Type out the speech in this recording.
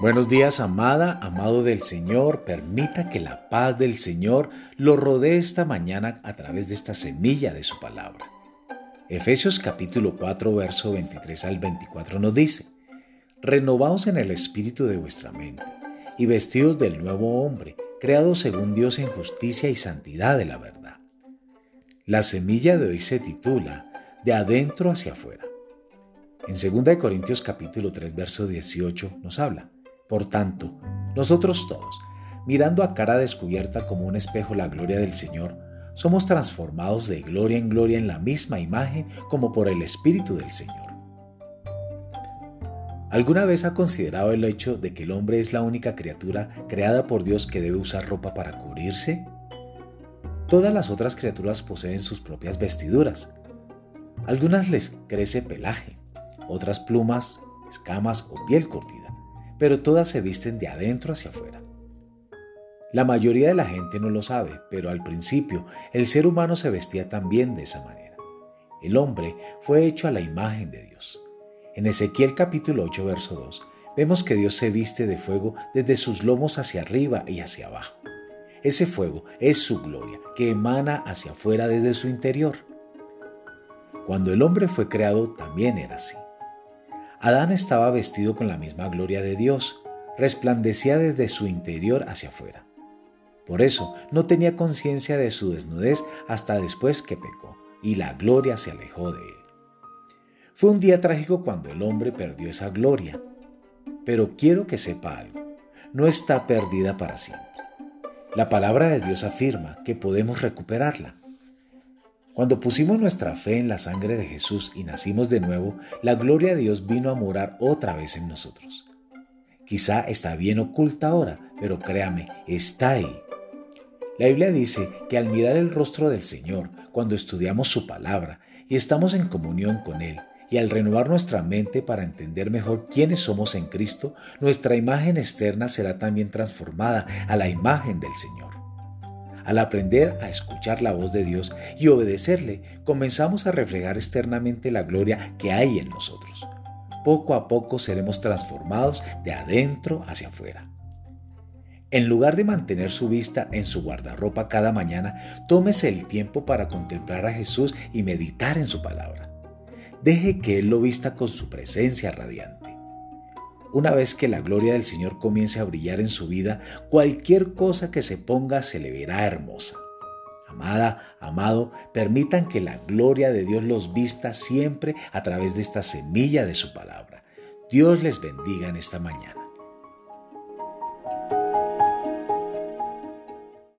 Buenos días, amada, amado del Señor. Permita que la paz del Señor lo rodee esta mañana a través de esta semilla de su palabra. Efesios capítulo 4, verso 23 al 24 nos dice, Renovaos en el espíritu de vuestra mente y vestidos del nuevo hombre, creado según Dios en justicia y santidad de la verdad. La semilla de hoy se titula De adentro hacia afuera. En 2 Corintios capítulo 3, verso 18 nos habla, por tanto, nosotros todos, mirando a cara descubierta como un espejo la gloria del Señor, somos transformados de gloria en gloria en la misma imagen como por el Espíritu del Señor. ¿Alguna vez ha considerado el hecho de que el hombre es la única criatura creada por Dios que debe usar ropa para cubrirse? Todas las otras criaturas poseen sus propias vestiduras. Algunas les crece pelaje, otras plumas, escamas o piel curtida pero todas se visten de adentro hacia afuera. La mayoría de la gente no lo sabe, pero al principio el ser humano se vestía también de esa manera. El hombre fue hecho a la imagen de Dios. En Ezequiel capítulo 8, verso 2, vemos que Dios se viste de fuego desde sus lomos hacia arriba y hacia abajo. Ese fuego es su gloria, que emana hacia afuera desde su interior. Cuando el hombre fue creado también era así. Adán estaba vestido con la misma gloria de Dios, resplandecía desde su interior hacia afuera. Por eso no tenía conciencia de su desnudez hasta después que pecó, y la gloria se alejó de él. Fue un día trágico cuando el hombre perdió esa gloria, pero quiero que sepa algo, no está perdida para siempre. La palabra de Dios afirma que podemos recuperarla. Cuando pusimos nuestra fe en la sangre de Jesús y nacimos de nuevo, la gloria de Dios vino a morar otra vez en nosotros. Quizá está bien oculta ahora, pero créame, está ahí. La Biblia dice que al mirar el rostro del Señor, cuando estudiamos su palabra y estamos en comunión con Él, y al renovar nuestra mente para entender mejor quiénes somos en Cristo, nuestra imagen externa será también transformada a la imagen del Señor. Al aprender a escuchar la voz de Dios y obedecerle, comenzamos a reflejar externamente la gloria que hay en nosotros. Poco a poco seremos transformados de adentro hacia afuera. En lugar de mantener su vista en su guardarropa cada mañana, tómese el tiempo para contemplar a Jesús y meditar en su palabra. Deje que Él lo vista con su presencia radiante. Una vez que la gloria del Señor comience a brillar en su vida, cualquier cosa que se ponga se le verá hermosa. Amada, amado, permitan que la gloria de Dios los vista siempre a través de esta semilla de su palabra. Dios les bendiga en esta mañana.